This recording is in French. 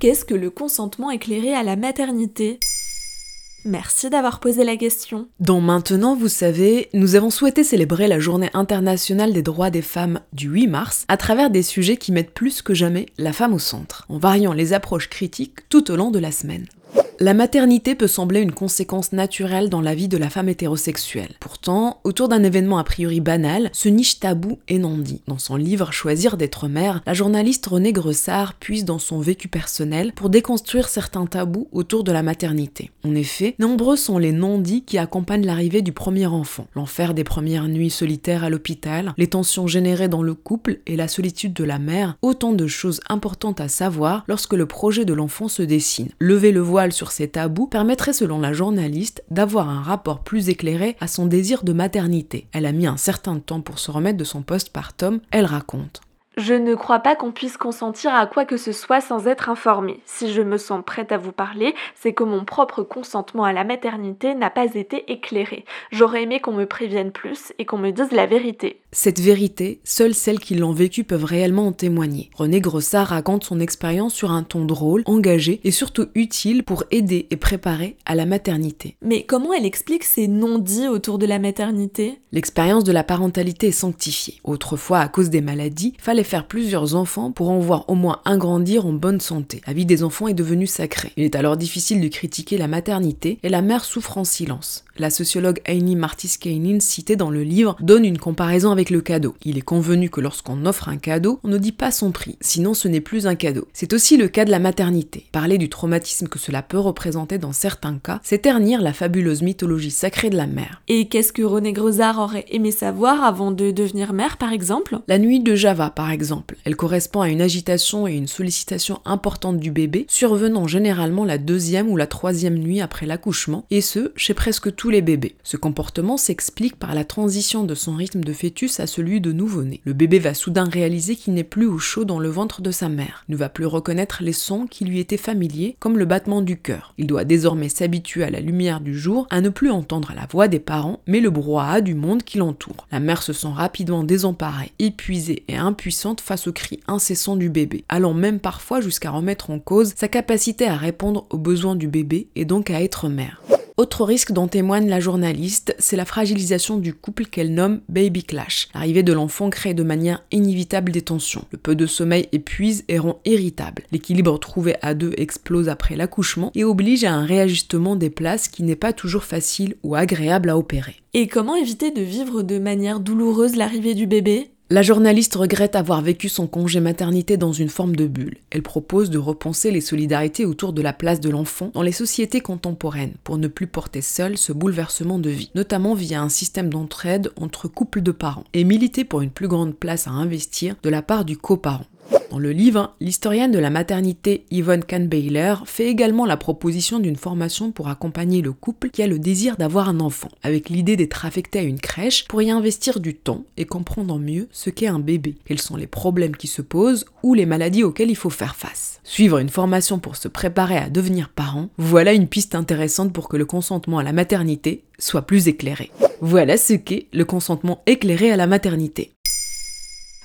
Qu'est-ce que le consentement éclairé à la maternité? Merci d'avoir posé la question. Dans Maintenant, vous savez, nous avons souhaité célébrer la journée internationale des droits des femmes du 8 mars à travers des sujets qui mettent plus que jamais la femme au centre, en variant les approches critiques tout au long de la semaine. La maternité peut sembler une conséquence naturelle dans la vie de la femme hétérosexuelle. Pourtant, autour d'un événement a priori banal, se niche tabou et non dit. Dans son livre Choisir d'être mère, la journaliste Renée Gressard puise dans son vécu personnel pour déconstruire certains tabous autour de la maternité. En effet, nombreux sont les non-dits qui accompagnent l'arrivée du premier enfant. L'enfer des premières nuits solitaires à l'hôpital, les tensions générées dans le couple et la solitude de la mère, autant de choses importantes à savoir lorsque le projet de l'enfant se dessine. Lever le voile sur ces tabous permettrait selon la journaliste d'avoir un rapport plus éclairé à son désir de maternité. Elle a mis un certain temps pour se remettre de son postpartum, elle raconte. Je ne crois pas qu'on puisse consentir à quoi que ce soit sans être informé. Si je me sens prête à vous parler, c'est que mon propre consentement à la maternité n'a pas été éclairé. J'aurais aimé qu'on me prévienne plus et qu'on me dise la vérité. Cette vérité, seules celles qui l'ont vécue peuvent réellement en témoigner. René Grossard raconte son expérience sur un ton drôle, engagé et surtout utile pour aider et préparer à la maternité. Mais comment elle explique ces non-dits autour de la maternité? L'expérience de la parentalité est sanctifiée. Autrefois, à cause des maladies, fallait faire plusieurs enfants pour en voir au moins un grandir en bonne santé. La vie des enfants est devenue sacrée. Il est alors difficile de critiquer la maternité et la mère souffre en silence. La sociologue Aini Martis-Kainin, citée dans le livre, donne une comparaison avec le cadeau. Il est convenu que lorsqu'on offre un cadeau, on ne dit pas son prix, sinon ce n'est plus un cadeau. C'est aussi le cas de la maternité. Parler du traumatisme que cela peut représenter dans certains cas, c'est ternir la fabuleuse mythologie sacrée de la mère. Et qu'est-ce que René Grosard aurait aimé savoir avant de devenir mère, par exemple? La nuit de Java, par exemple Elle correspond à une agitation et une sollicitation importante du bébé, survenant généralement la deuxième ou la troisième nuit après l'accouchement, et ce, chez presque tous les bébés. Ce comportement s'explique par la transition de son rythme de fœtus à celui de nouveau-né. Le bébé va soudain réaliser qu'il n'est plus au chaud dans le ventre de sa mère, ne va plus reconnaître les sons qui lui étaient familiers, comme le battement du cœur. Il doit désormais s'habituer à la lumière du jour, à ne plus entendre la voix des parents, mais le brouhaha du monde qui l'entoure. La mère se sent rapidement désemparée, épuisée et face aux cris incessants du bébé, allant même parfois jusqu'à remettre en cause sa capacité à répondre aux besoins du bébé et donc à être mère. Autre risque dont témoigne la journaliste, c'est la fragilisation du couple qu'elle nomme baby clash. L'arrivée de l'enfant crée de manière inévitable des tensions. Le peu de sommeil épuise et rend irritable. L'équilibre trouvé à deux explose après l'accouchement et oblige à un réajustement des places qui n'est pas toujours facile ou agréable à opérer. Et comment éviter de vivre de manière douloureuse l'arrivée du bébé? La journaliste regrette avoir vécu son congé maternité dans une forme de bulle. Elle propose de repenser les solidarités autour de la place de l'enfant dans les sociétés contemporaines pour ne plus porter seul ce bouleversement de vie, notamment via un système d'entraide entre couples de parents, et militer pour une plus grande place à investir de la part du coparent. Dans le livre, l'historienne de la maternité Yvonne Kahnbeiler fait également la proposition d'une formation pour accompagner le couple qui a le désir d'avoir un enfant, avec l'idée d'être affecté à une crèche pour y investir du temps et comprendre mieux ce qu'est un bébé, quels sont les problèmes qui se posent ou les maladies auxquelles il faut faire face. Suivre une formation pour se préparer à devenir parent, voilà une piste intéressante pour que le consentement à la maternité soit plus éclairé. Voilà ce qu'est le consentement éclairé à la maternité.